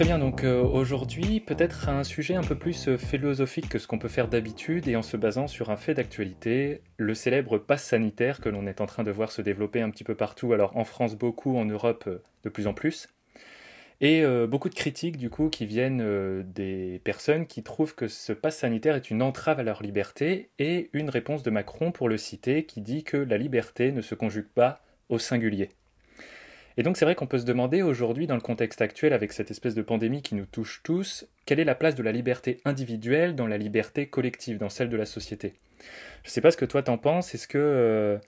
Très bien, donc euh, aujourd'hui, peut-être un sujet un peu plus euh, philosophique que ce qu'on peut faire d'habitude et en se basant sur un fait d'actualité, le célèbre pass sanitaire que l'on est en train de voir se développer un petit peu partout, alors en France beaucoup, en Europe euh, de plus en plus. Et beaucoup de critiques du coup qui viennent des personnes qui trouvent que ce pass sanitaire est une entrave à leur liberté et une réponse de Macron pour le citer qui dit que la liberté ne se conjugue pas au singulier. Et donc c'est vrai qu'on peut se demander aujourd'hui, dans le contexte actuel, avec cette espèce de pandémie qui nous touche tous, quelle est la place de la liberté individuelle dans la liberté collective, dans celle de la société? Je ne sais pas ce que toi t'en penses, est-ce que... euh,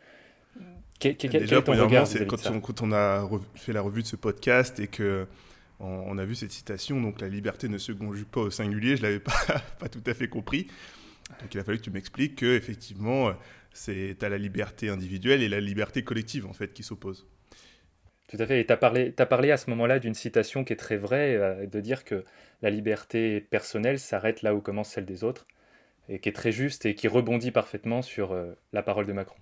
quel, quel- quel Déjà, est ton regard de quand, on, quand on a fait la revue de ce podcast et que on, on a vu cette citation, donc la liberté ne se conjugue pas au singulier, je l'avais pas, pas tout à fait compris. Donc il a fallu que tu m'expliques que effectivement, euh, c'est à la liberté individuelle et la liberté collective en fait qui s'opposent. Tout à fait. Et tu as parlé, t'as parlé à ce moment-là d'une citation qui est très vraie, euh, de dire que la liberté personnelle s'arrête là où commence celle des autres, et qui est très juste et qui rebondit parfaitement sur euh, la parole de Macron.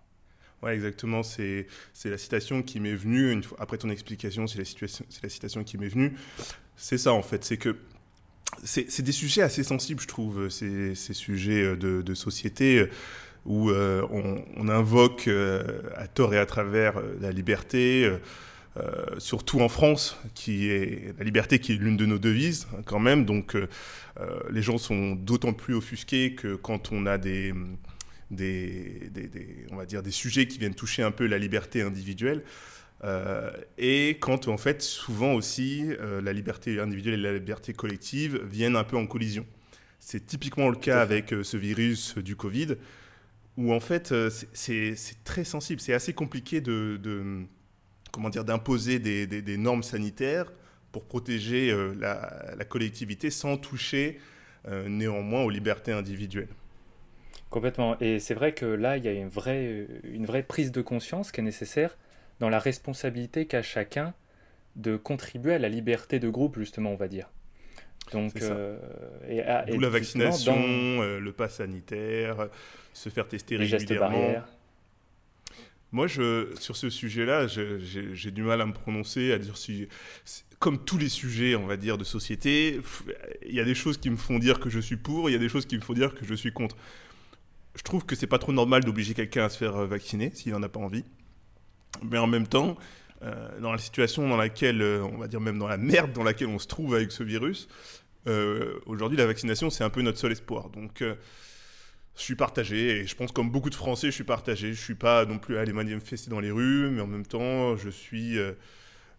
Ouais, exactement. C'est la citation qui m'est venue après ton explication. C'est la citation qui m'est venue. C'est ça en fait. C'est que c'est des sujets assez sensibles, je trouve. Ces, ces sujets euh, de, société euh, où euh, on, invoque euh, à tort et à travers euh, la liberté. Euh, surtout en France, qui est la liberté qui est l'une de nos devises hein, quand même. Donc euh, euh, les gens sont d'autant plus offusqués que quand on a des, on va dire des sujets qui viennent toucher un peu la liberté individuelle. Et quand en fait souvent aussi la liberté individuelle et la liberté collective viennent un peu en collision. C'est typiquement le cas avec ce virus du Covid, où en fait c'est- très sensible, c'est assez compliqué de- comment dire d'imposer des, des- des normes sanitaires pour protéger euh, la, la collectivité sans toucher euh, néanmoins aux libertés individuelles. Complètement. Et c'est vrai que là, il y a une vraie, une vraie prise de conscience qui est nécessaire dans la responsabilité qu'a chacun de contribuer à la liberté de groupe, justement, on va dire. Donc, euh, et, à- et D'où la vaccination, dans le pass sanitaire, se faire tester les régulièrement. Moi, je, sur ce sujet-là, je- j'ai du mal à me prononcer, à dire si, comme tous les sujets, on va dire, de société, il y a des choses qui me font dire que je suis pour, il y a des choses qui me font dire que je suis contre. Je trouve que c'est pas trop normal d'obliger quelqu'un à se faire euh, vacciner s'il n'en a pas envie. Mais en même temps, euh, dans la situation dans laquelle, euh, on va dire même dans la merde dans laquelle on se trouve avec ce virus, aujourd'hui, la vaccination, c'est un peu notre seul espoir. Donc, je suis partagé et je pense comme beaucoup de Français, je suis partagé. Je suis pas non plus à aller manifester dans les rues, mais en même temps, je suis, euh,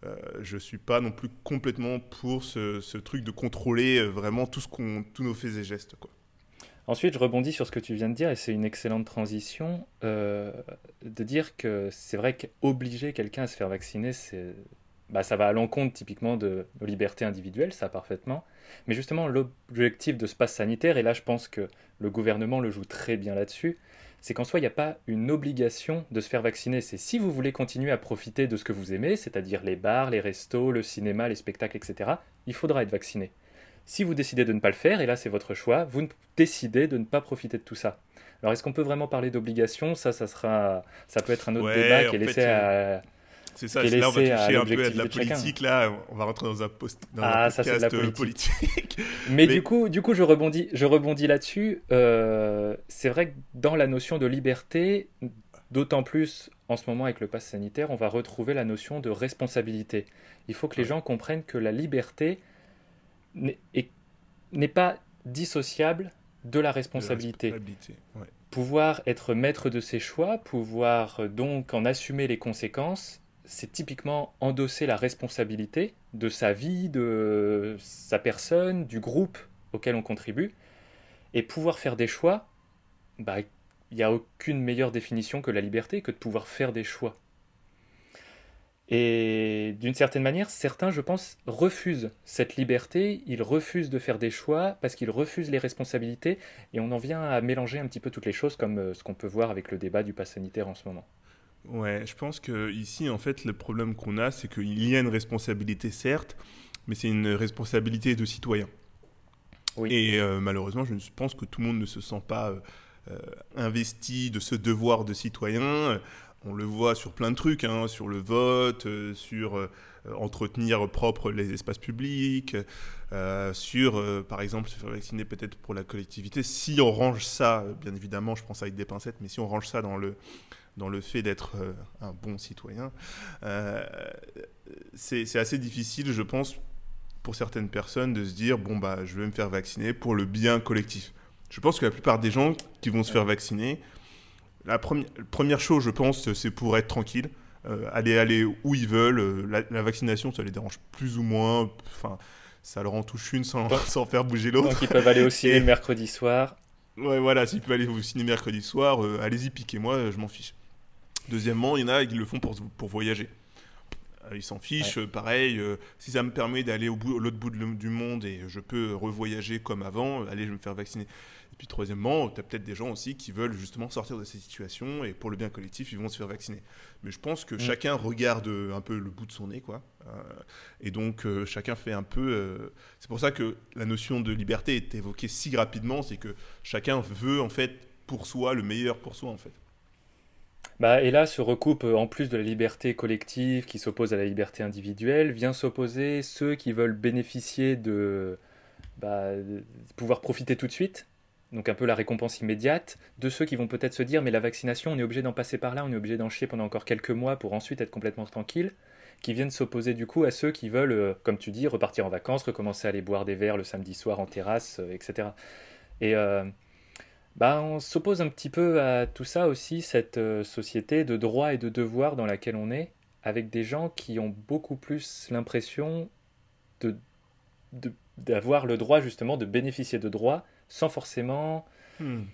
euh, je suis pas non plus complètement pour ce, truc de contrôler euh, vraiment tout ce qu'on, tous nos faits et gestes. Ensuite, je rebondis sur ce que tu viens de dire, et c'est une excellente transition, de dire que c'est vrai qu'obliger quelqu'un à se faire vacciner, bah, ça va à l'encontre typiquement de nos libertés individuelles, ça parfaitement. Mais justement, l'objectif de ce pass sanitaire, et là je pense que le gouvernement le joue très bien là-dessus, c'est qu'en soi, il n'y a pas une obligation de se faire vacciner. C'est si vous voulez continuer à profiter de ce que vous aimez, c'est-à-dire les bars, les restos, le cinéma, les spectacles, etc., il faudra être vacciné. Si vous décidez de ne pas le faire, et là c'est votre choix, vous décidez de ne pas profiter de tout ça. Alors est-ce qu'on peut vraiment parler d'obligation? Ça, ça sera, ça peut être un autre Ouais, débat qui est laissé fait, à. C'est ça, c'est là on va toucher un peu à de la chacun. politique. Là, on va rentrer dans un, post, dans Ah, un podcast euh, politique. politique. Mais, Mais- du coup, du coup, je rebondis, je rebondis là-dessus. Euh, c'est vrai que dans la notion de liberté, D'autant plus, en ce moment, avec le pass sanitaire, on va retrouver la notion de responsabilité. Il faut que les gens comprennent que la liberté n'est pas dissociable de la responsabilité. Pouvoir être maître de ses choix, pouvoir euh, donc en assumer les conséquences, c'est typiquement endosser la responsabilité de sa vie, de sa personne, du groupe auquel on contribue. Et pouvoir faire des choix, bah, il n'y a aucune meilleure définition que la liberté que de pouvoir faire des choix. Et d'une certaine manière, certains, je pense, refusent cette liberté, ils refusent de faire des choix parce qu'ils refusent les responsabilités, et on en vient à mélanger un petit peu toutes les choses, comme euh, ce qu'on peut voir avec le débat du pass sanitaire en ce moment. Ouais, je pense que ici, en fait, le problème qu'on a, c'est qu'il y a une responsabilité, certes, mais c'est une responsabilité de citoyen. Oui. Et euh, malheureusement, je pense que tout le monde ne se sent pas euh, euh, investi de ce devoir de citoyen. On le voit sur plein de trucs, hein, sur le vote, sur entretenir propre les espaces publics, sur, par exemple, se faire vacciner peut-être pour la collectivité. Si on range ça, bien évidemment, je pense avec des pincettes, mais si on range ça dans le dans le fait d'être euh, un bon citoyen, euh, c'est assez difficile, je pense, pour certaines personnes de se dire bon bah je vais me faire vacciner pour le bien collectif. Je pense que la plupart des gens qui vont se faire vacciner, la première, chose, je pense, c'est pour être tranquille, euh, aller aller où ils veulent. La, vaccination, ça les dérange plus ou moins. Enfin, ça leur en touche une sans, sans faire bouger l'autre. Donc ils peuvent aller au ciné le mercredi soir. Ouais, voilà, s'ils peuvent aller au ciné mercredi soir, allez-y, piquez-moi, je m'en fiche. Deuxièmement, il y en a qui le font pour, pour voyager. Euh, ils s'en fichent, pareil. Euh, si ça me permet d'aller au bout, l'autre bout du monde et je peux revoyager comme avant, allez, je vais me faire vacciner. Et puis troisièmement, tu as peut-être des gens aussi qui veulent justement sortir de ces situations et pour le bien collectif, ils vont se faire vacciner. Mais je pense que mm. chacun regarde un peu le bout de son nez, quoi. Euh, et donc chacun fait un peu. c'est pour ça que la notion de liberté est évoquée si rapidement, c'est que chacun veut en fait pour soi le meilleur pour soi en fait. Bah, et là se recoupe, euh, en plus de la liberté collective qui s'oppose à la liberté individuelle, vient s'opposer ceux qui veulent bénéficier de, bah, de pouvoir profiter tout de suite, donc un peu la récompense immédiate, de ceux qui vont peut-être se dire mais la vaccination, on est obligé d'en passer par là, on est obligé d'en chier pendant encore quelques mois pour ensuite être complètement tranquille, qui viennent s'opposer du coup à ceux qui veulent, euh, comme tu dis, repartir en vacances, recommencer à aller boire des verres le samedi soir en terrasse, euh, etc. Et bah, on s'oppose un petit peu à tout ça aussi, cette euh, société de droits et de devoirs dans laquelle on est, avec des gens qui ont beaucoup plus l'impression de, d'avoir le droit justement de bénéficier de droits sans forcément hmm.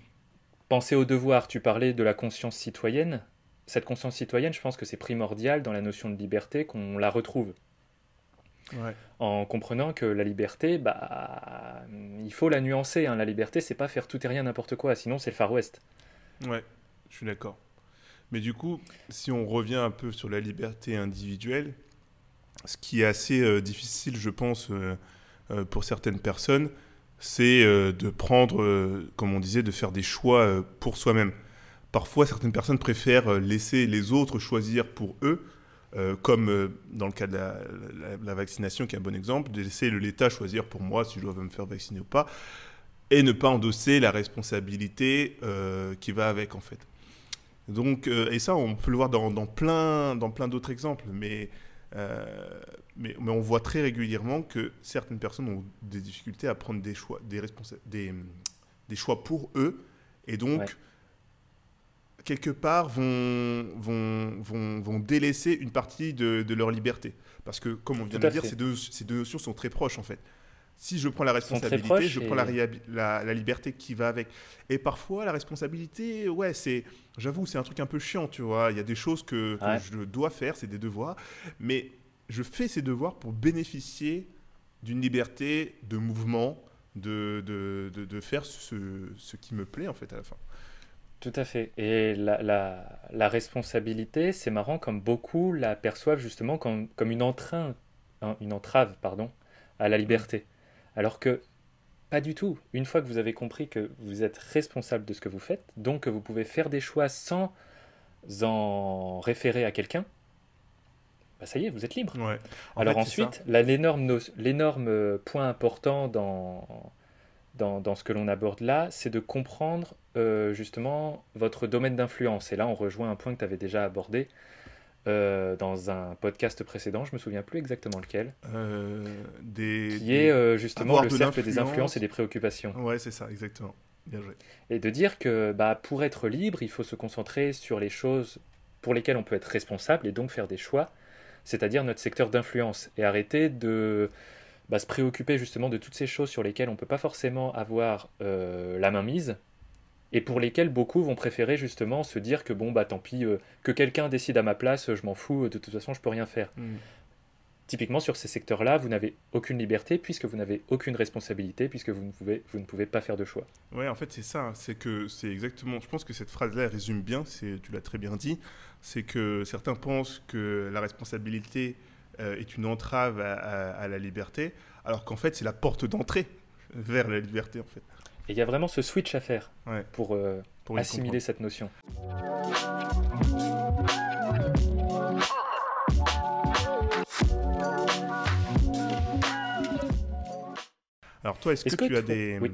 penser aux devoirs. Tu parlais de la conscience citoyenne. Cette conscience citoyenne, je pense que c'est primordial dans la notion de liberté qu'on la retrouve en comprenant que la liberté, bah, il faut la nuancer. Hein. La liberté, c'est pas faire tout et rien n'importe quoi, sinon c'est le Far West. Ouais, je suis d'accord. Mais du coup, si on revient un peu sur la liberté individuelle, ce qui est assez euh, difficile, je pense, euh, euh, pour certaines personnes, c'est de prendre, comme on disait, de faire des choix pour soi-même. Parfois, certaines personnes préfèrent laisser les autres choisir pour eux euh, comme euh, dans le cas de la, vaccination, qui est un bon exemple, de laisser l'État choisir pour moi si je dois me faire vacciner ou pas, et ne pas endosser la responsabilité euh, qui va avec, en fait. Donc, et ça, on peut le voir dans, plein, dans plein d'autres exemples, mais, mais, on voit très régulièrement que certaines personnes ont des difficultés à prendre des choix, des, des, des choix pour eux, et donc quelque part, vont, vont, vont, vont délaisser une partie de, de, leur liberté. Parce que, comme on vient de dire, ces deux, ces deux notions sont très proches, en fait. Si je prends la responsabilité, je prends la, la, la, liberté qui va avec. Et parfois, la responsabilité, ouais, c'est, j'avoue, c'est un truc un peu chiant, tu vois. Il y a des choses que, que je dois faire, c'est des devoirs. Mais je fais ces devoirs pour bénéficier d'une liberté de mouvement, de, de, de, de faire ce, ce qui me plaît, en fait, à la fin. Tout à fait. Et la, la, la responsabilité, c'est marrant comme beaucoup la perçoivent justement comme, comme une, entrain, hein, une entrave pardon, à la liberté. Alors que pas du tout. Une fois que vous avez compris que vous êtes responsable de ce que vous faites, donc que vous pouvez faire des choix sans en référer à quelqu'un, bah ça y est, vous êtes libre. Alors ensuite, l'énorme point important dans, dans, dans ce que l'on aborde là, c'est de comprendre euh, justement votre domaine d'influence. Et là, on rejoint un point que tu avais déjà abordé euh, dans un podcast précédent, je me souviens plus exactement lequel, Euh, des, qui est euh, justement le de cercle des influences et des préoccupations. Ouais, c'est ça, exactement. Bien joué. Et de dire que bah, pour être libre, il faut se concentrer sur les choses pour lesquelles on peut être responsable et donc faire des choix, c'est-à-dire notre secteur d'influence, et arrêter de bah, se préoccuper justement de toutes ces choses sur lesquelles on ne peut pas forcément avoir euh, la main mise, et pour lesquelles beaucoup vont préférer justement se dire que bon, bah tant pis, euh, que quelqu'un décide à ma place, je m'en fous, de toute façon je peux rien faire. Mm. Typiquement sur ces secteurs-là, vous n'avez aucune liberté puisque vous n'avez aucune responsabilité, puisque vous ne pouvez, vous ne pouvez pas faire de choix. Ouais, en fait, c'est ça. C'est que c'est exactement. Je pense que cette phrase-là elle résume bien. C'est, tu l'as très bien dit. C'est que certains pensent que la responsabilité euh, est une entrave à, à- à la liberté, alors qu'en fait, c'est la porte d'entrée vers la liberté, en fait. Et il y a vraiment ce switch à faire Ouais. pour euh, Pour assimiler cette notion. Alors toi, est-ce que, tu as des, oui.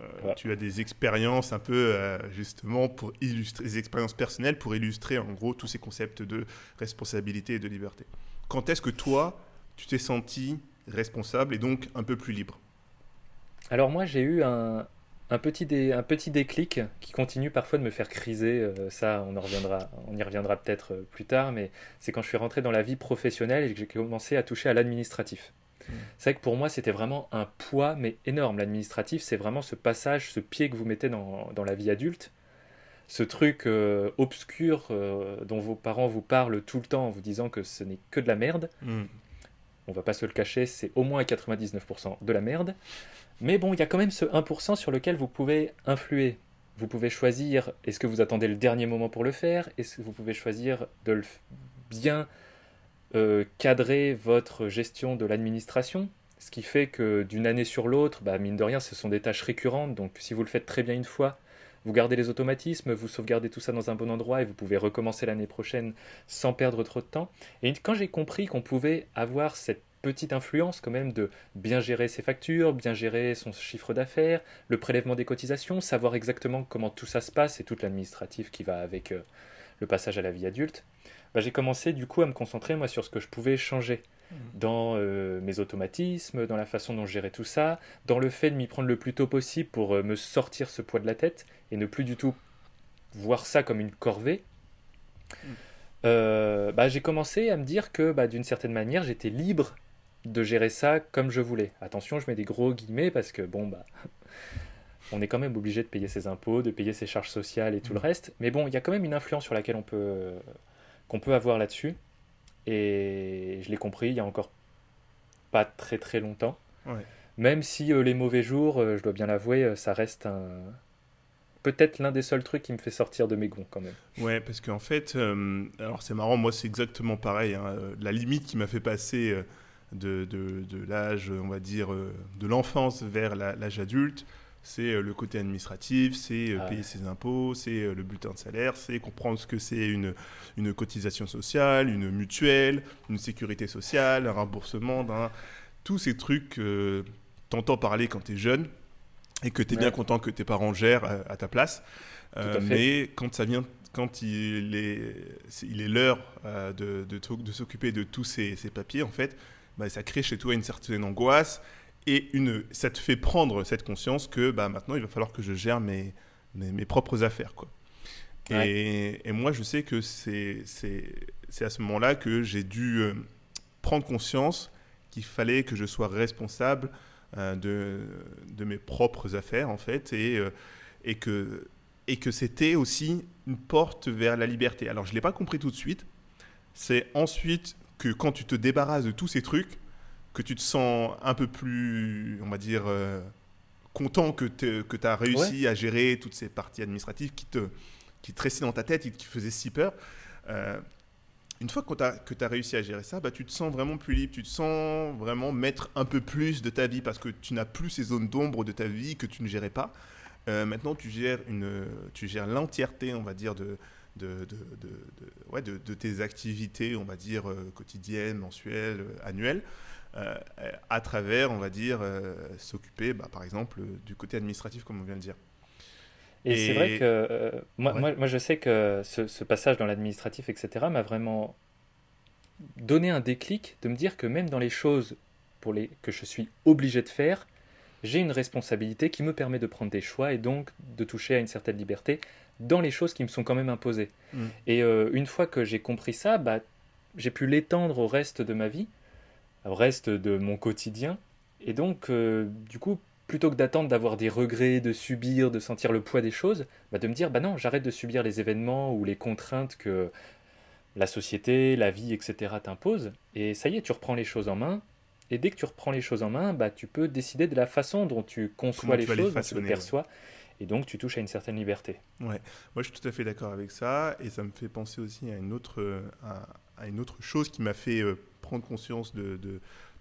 Euh, tu as des expériences un peu euh, justement pour illustrer, des expériences personnelles pour illustrer en gros tous ces concepts de responsabilité et de liberté. Quand est-ce que toi, tu t'es senti responsable et donc un peu plus libre? Alors moi j'ai eu un, un, petit dé- un petit déclic qui continue parfois de me faire criser, euh, ça on, en reviendra, on y reviendra peut-être plus tard, mais c'est quand je suis rentré dans la vie professionnelle et que j'ai commencé à toucher à l'administratif. Mm. C'est vrai que pour moi c'était vraiment un poids mais énorme. L'administratif c'est vraiment ce passage, ce pied que vous mettez dans, dans la vie adulte, ce truc euh, obscur euh, dont vos parents vous parlent tout le temps en vous disant que ce n'est que de la merde. on va pas se le cacher, c'est au moins à 99% de la merde. Mais bon, il y a quand même ce 1% sur lequel vous pouvez influer. Vous pouvez choisir, est-ce que vous attendez le dernier moment pour le faire? Est-ce que vous pouvez choisir de le bien euh, cadrer votre gestion de l'administration Ce qui fait que d'une année sur l'autre, bah, mine de rien, ce sont des tâches récurrentes. Donc si vous le faites très bien une fois, vous gardez les automatismes, vous sauvegardez tout ça dans un bon endroit et vous pouvez recommencer l'année prochaine sans perdre trop de temps. Et quand j'ai compris qu'on pouvait avoir cette petite influence quand même de bien gérer ses factures, bien gérer son chiffre d'affaires, le prélèvement des cotisations, savoir exactement comment tout ça se passe et toute l'administratif qui va avec euh, le passage à la vie adulte, bah, j'ai commencé du coup à me concentrer moi sur ce que je pouvais changer dans euh, mes automatismes, dans la façon dont je gérais tout ça, dans le fait de m'y prendre le plus tôt possible pour euh, me sortir ce poids de la tête et ne plus du tout voir ça comme une corvée. Euh, bah, j'ai commencé à me dire que bah, d'une certaine manière j'étais libre de gérer ça comme je voulais. Attention, je mets des gros guillemets parce que bon bah on est quand même obligé de payer ses impôts, de payer ses charges sociales et tout le reste. Mais bon, il y a quand même une influence sur laquelle on peut qu'on peut avoir là-dessus. Et je l'ai compris il y a encore pas très très longtemps. Ouais. Même si euh, les mauvais jours, euh, je dois bien l'avouer, euh, ça reste un peut-être l'un des seuls trucs qui me fait sortir de mes gonds quand même. Ouais, parce qu'en fait, alors c'est marrant, moi c'est exactement pareil. hein. La limite qui m'a fait passer de, de- de l'âge, on va dire, de l'enfance vers l'âge adulte, c'est euh, le côté administratif, c'est euh, Ah ouais. payer ses impôts, c'est euh, le bulletin de salaire, c'est comprendre ce que c'est une, une cotisation sociale, une mutuelle, une sécurité sociale, un remboursement, d'un- tous ces trucs que t'entends parler quand t'es jeune et que t'es bien Ouais. content que tes parents gèrent à ta place. Euh, à mais quand ça vient, quand il est, il est l'heure de, de, de s'occuper de tous ces, ces papiers, en fait, bah, ça crée chez toi une certaine angoisse et une, ça te fait prendre cette conscience que bah, maintenant il va falloir que je gère mes, mes, mes propres affaires. Quoi. Et, et moi, je sais que c'est à ce moment-là que j'ai dû euh, prendre conscience qu'il fallait que je sois responsable euh, de, de mes propres affaires, en fait, et, euh, et que, et que c'était aussi une porte vers la liberté. Alors, je ne l'ai pas compris tout de suite. C'est ensuite que quand tu te débarrasses de tous ces trucs, que tu te sens un peu plus, on va dire, euh, content que tu as réussi à gérer toutes ces parties administratives qui te, qui te restaient dans ta tête et qui faisaient si peur. Euh, une fois que tu as, réussi à gérer ça, bah, tu te sens vraiment plus libre, tu te sens vraiment mettre un peu plus de ta vie parce que tu n'as plus ces zones d'ombre de ta vie que tu ne gérais pas. Euh, maintenant, tu gères, une, tu gères l'entièreté, on va dire, de, de, de, de, ouais, de, tes activités, on va dire, quotidiennes, mensuelles, euh, annuelles. à travers, on va dire, s'occuper, bah, par exemple, du côté administratif, comme on vient de dire. Et, c'est vrai que moi, moi, moi, je sais que ce, ce passage dans l'administratif, etc., m'a vraiment donné un déclic de me dire que même dans les choses pour les, que je suis obligé de faire, j'ai une responsabilité qui me permet de prendre des choix et donc de toucher à une certaine liberté dans les choses qui me sont quand même imposées. Mm. Et euh, une fois que j'ai compris ça, bah, j'ai pu l'étendre au reste de ma vie, reste de mon quotidien. Et donc, euh, du coup, plutôt que d'attendre d'avoir des regrets, de subir, de sentir le poids des choses, bah, de me dire, bah non, j'arrête de subir les événements ou les contraintes que la société, la vie, etc. t'imposent. Et ça y est, tu reprends les choses en main, et dès que tu reprends les choses en main, bah, tu peux décider de la façon dont tu conçois les choses, dont tu les perçois. Et donc, tu touches à une certaine liberté. Ouais, moi, je suis tout à fait d'accord avec ça. Et ça me fait penser aussi à une autre, euh, à, une autre chose qui m'a fait euh, prendre conscience de,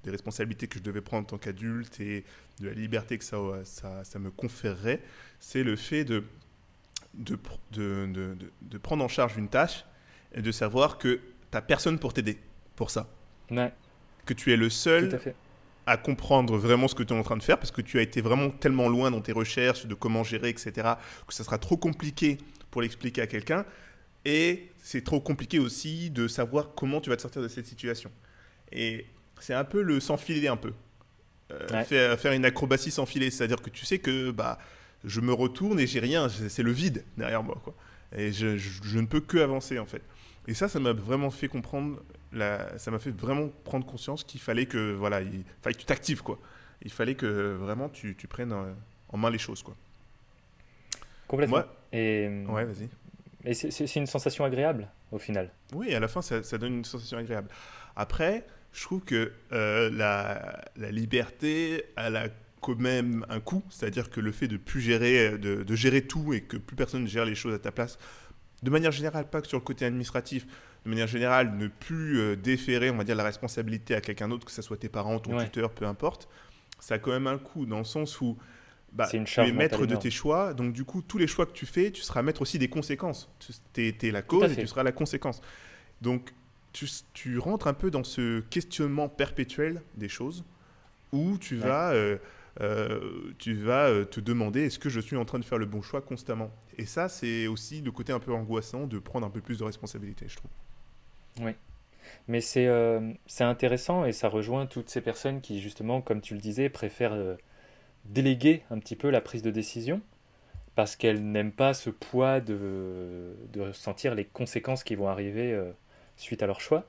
des responsabilités que je devais prendre en tant qu'adulte et de la liberté que ça, ça, ça me conférerait. C'est le fait de de, de, de, prendre en charge une tâche et de savoir que tu n'as personne pour t'aider pour ça. Ouais que tu es le seul à, comprendre vraiment ce que tu es en train de faire parce que tu as été vraiment tellement loin dans tes recherches de comment gérer, etc., que ça sera trop compliqué pour l'expliquer à quelqu'un. Et c'est trop compliqué aussi de savoir comment tu vas te sortir de cette situation. Et c'est un peu le s'enfiler un peu. Euh, faire, une acrobatie sans filet, c'est-à-dire que tu sais que bah, je me retourne et j'ai rien, c'est le vide derrière moi. Quoi. Et je, je, ne peux que avancer en fait. Et ça, ça m'a vraiment fait comprendre ça m'a fait vraiment prendre conscience qu'il fallait que voilà, il fallait que tu t'actives quoi. Il fallait que vraiment tu, tu prennes en main les choses quoi. Complètement. et ouais, vas-y. Et c'est une sensation agréable au final. Oui, à la fin, ça, ça, donne une sensation agréable. Après, je trouve que euh, la, la, liberté, elle a quand même un coût, c'est-à-dire que le fait de plus gérer, de, de, gérer tout et que plus personne ne gère les choses à ta place, de manière générale, pas que sur le côté administratif, de manière générale, ne plus euh, déférer, on va dire, la responsabilité à quelqu'un d'autre, que ce soit tes parents, ton tuteur, peu importe, ça a quand même un coût dans le sens où bah, tu es maître de tes choix. Donc, du coup, tous les choix que tu fais, tu seras maître aussi des conséquences. Tu es, la cause et tu seras la conséquence. Donc, tu, tu, rentres un peu dans ce questionnement perpétuel des choses où tu vas. Euh, euh, tu vas te demander est-ce que je suis en train de faire le bon choix constamment? Et ça, c'est aussi le côté un peu angoissant de prendre un peu plus de responsabilité, je trouve. Oui. Mais c'est euh, intéressant et ça rejoint toutes ces personnes qui, justement, comme tu le disais, préfèrent euh, déléguer un petit peu la prise de décision parce qu'elles n'aiment pas ce poids de, de sentir les conséquences qui vont arriver euh, suite à leur choix.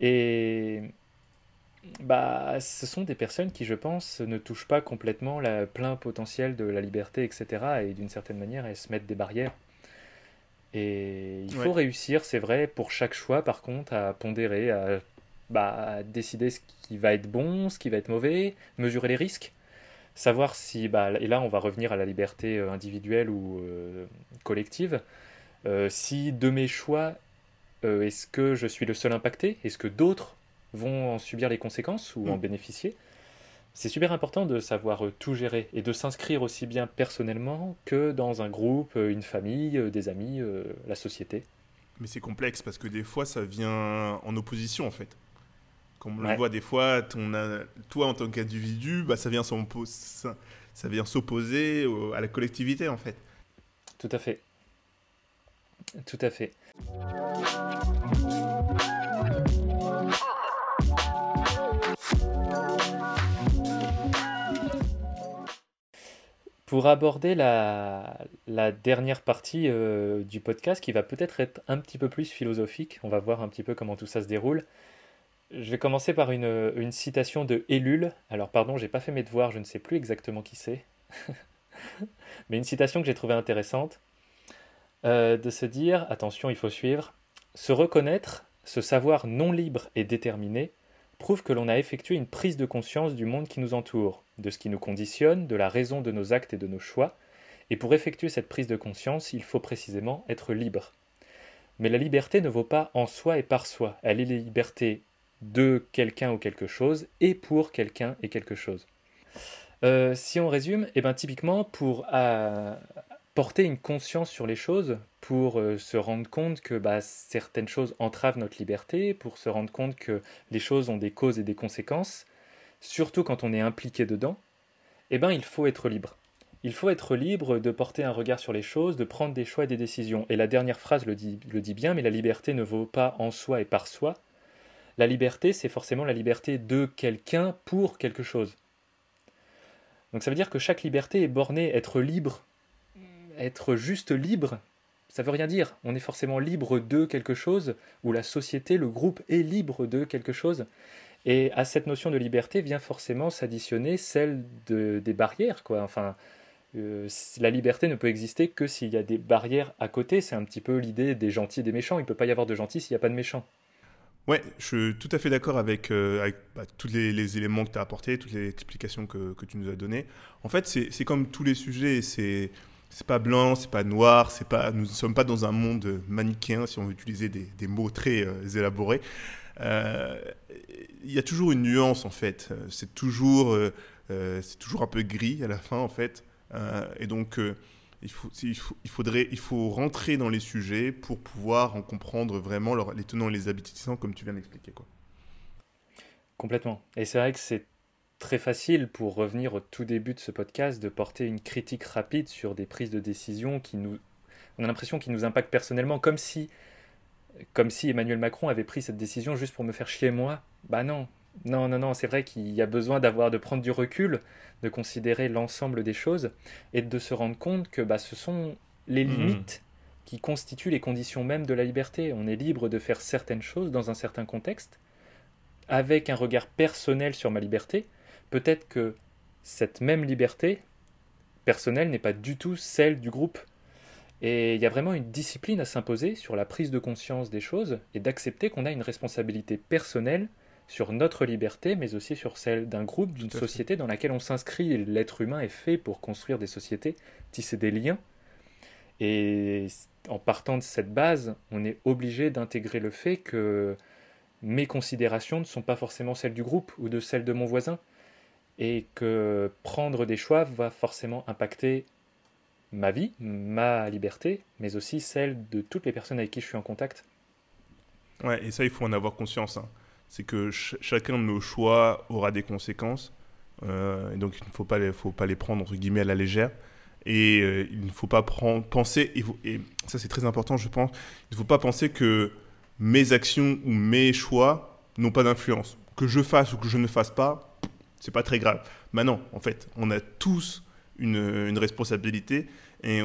Et bah, ce sont des personnes qui, je pense, ne touchent pas complètement le plein potentiel de la liberté, etc. Et d'une certaine manière, elles se mettent des barrières. Et il faut réussir, c'est vrai, pour chaque choix, par contre, à pondérer, à, bah, décider ce qui va être bon, ce qui va être mauvais, mesurer les risques, savoir si, bah, et là on va revenir à la liberté euh, individuelle ou euh, collective, euh, si de mes choix, est-ce que je suis le seul impacté? Est-ce que d'autres vont en subir les conséquences ou en mm. bénéficier? C'est super important de savoir euh, tout gérer et de s'inscrire aussi bien personnellement que dans un groupe, euh, une famille, euh, des amis, la société. Mais c'est complexe parce que des fois ça vient en opposition en fait. Comme on le voit des fois, ton, toi en tant qu'individu, bah, ça vient s'opposer à la collectivité en fait. Tout à fait. Tout à fait. Pour aborder la, dernière partie euh, du podcast qui va peut-être être un petit peu plus philosophique. On va voir un petit peu comment tout ça se déroule. Je vais commencer par une, citation de Ellul. Alors pardon, j'ai pas fait mes devoirs, je ne sais plus exactement qui c'est. Mais une citation que j'ai trouvée intéressante. Euh, de se dire, attention, il faut suivre, se reconnaître, se savoir non libre et déterminé, prouve que l'on a effectué une prise de conscience du monde qui nous entoure, de ce qui nous conditionne, de la raison de nos actes et de nos choix, et pour effectuer cette prise de conscience, il faut précisément être libre. Mais la liberté ne vaut pas en soi et par soi, elle est la liberté de quelqu'un ou quelque chose et pour quelqu'un et quelque chose. Euh, si on résume, eh ben, typiquement, pour, euh, porter une conscience sur les choses pour euh, se rendre compte que bah, certaines choses entravent notre liberté, pour se rendre compte que les choses ont des causes et des conséquences, surtout quand on est impliqué dedans, eh ben, il faut être libre. Il faut être libre de porter un regard sur les choses, de prendre des choix et des décisions. Et la dernière phrase le dit, le dit bien, mais la liberté ne vaut pas en soi et par soi. La liberté, c'est forcément la liberté de quelqu'un pour quelque chose. Donc ça veut dire que chaque liberté est bornée. Être libre, être juste libre, ça veut rien dire. On est forcément libre de quelque chose, ou la société, le groupe est libre de quelque chose. Et à cette notion de liberté vient forcément s'additionner celle de, des barrières. Enfin, euh, la liberté ne peut exister que s'il y a des barrières à côté. C'est un petit peu l'idée des gentils et des méchants. Il ne peut pas y avoir de gentils s'il n'y a pas de méchants. Ouais, je suis tout à fait d'accord avec, euh, bah, tous les, éléments que tu as apportés, toutes les explications que, que tu nous as données. En fait, c'est comme tous les sujets, c'est c'est pas blanc, c'est pas noir, c'est pas, nous ne sommes pas dans un monde manichéen, si on veut utiliser des, des mots très euh, élaborés. Euh, il y a toujours une nuance, en fait. C'est toujours, c'est toujours un peu gris à la fin, en fait. et donc, il, faut, il, faut, il, faudrait, il faut rentrer dans les sujets pour pouvoir en comprendre vraiment les tenants et les aboutissants, comme tu viens d'expliquer. Quoi. Complètement. Et c'est vrai que c'est très facile, pour revenir au tout début de ce podcast, de porter une critique rapide sur des prises de décision qui nous... On a l'impression qu'ils nous impactent personnellement, comme si, comme si Emmanuel Macron avait pris cette décision juste pour me faire chier moi. Bah non, non, non, non, c'est vrai qu'il y a besoin d'avoir, de prendre du recul, de considérer l'ensemble des choses et de se rendre compte que bah, ce sont les mmh. limites qui constituent les conditions mêmes de la liberté. On est libre de faire certaines choses dans un certain contexte, avec un regard personnel sur ma liberté. Peut-être que cette même liberté personnelle n'est pas du tout celle du groupe. Et il y a vraiment une discipline à s'imposer sur la prise de conscience des choses et d'accepter qu'on a une responsabilité personnelle sur notre liberté, mais aussi sur celle d'un groupe, d'une société dans laquelle on s'inscrit. L'être humain est fait pour construire des sociétés, tisser des liens. Et en partant de cette base, on est obligé d'intégrer le fait que mes considérations ne sont pas forcément celles du groupe ou de celles de mon voisin, et que prendre des choix va forcément impacter ma vie, ma liberté, mais aussi celle de toutes les personnes avec qui je suis en contact. Ouais, et ça, il faut en avoir conscience. Hein c'est que chacun de nos choix aura des conséquences. Euh, et donc, il ne faut pas, les, faut pas les prendre, entre guillemets, à la légère. Et euh, il ne faut pas penser, et, ça c'est très important, je pense, il ne faut pas penser que mes actions ou mes choix n'ont pas d'influence. Que je fasse ou que je ne fasse pas, c'est pas très grave. Maintenant, en fait, on a tous une, une responsabilité et,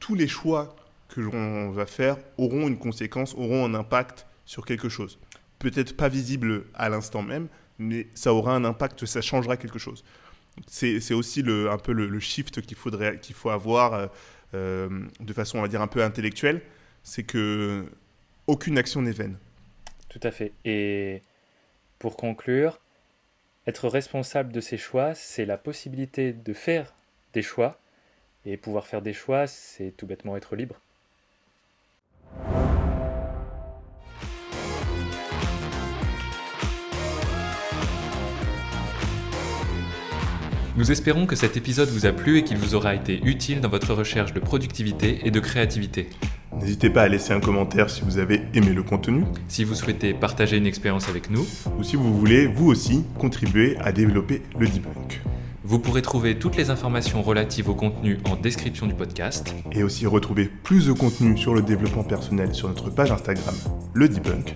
tous les choix que l'on va faire auront une conséquence, auront un impact sur quelque chose peut-être pas visible à l'instant même, mais ça aura un impact, ça changera quelque chose. C'est aussi le, un peu le, shift qu'il qu'il faut avoir euh, euh, de façon, on va dire, un peu intellectuelle, c'est que aucune action n'est vaine. Tout à fait. Et pour conclure, être responsable de ses choix, c'est la possibilité de faire des choix. Et pouvoir faire des choix, c'est tout bêtement être libre. Nous espérons que cet épisode vous a plu et qu'il vous aura été utile dans votre recherche de productivité et de créativité. N'hésitez pas à laisser un commentaire si vous avez aimé le contenu. Si vous souhaitez partager une expérience avec nous. Ou si vous voulez, vous aussi, contribuer à développer le debunk. Vous pourrez trouver toutes les informations relatives au contenu en description du podcast. Et aussi retrouver plus de contenu sur le développement personnel sur notre page Instagram, le debunk.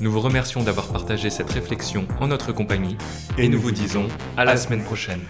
Nous vous remercions d'avoir partagé cette réflexion en notre compagnie et, nous vous disons à la semaine prochaine.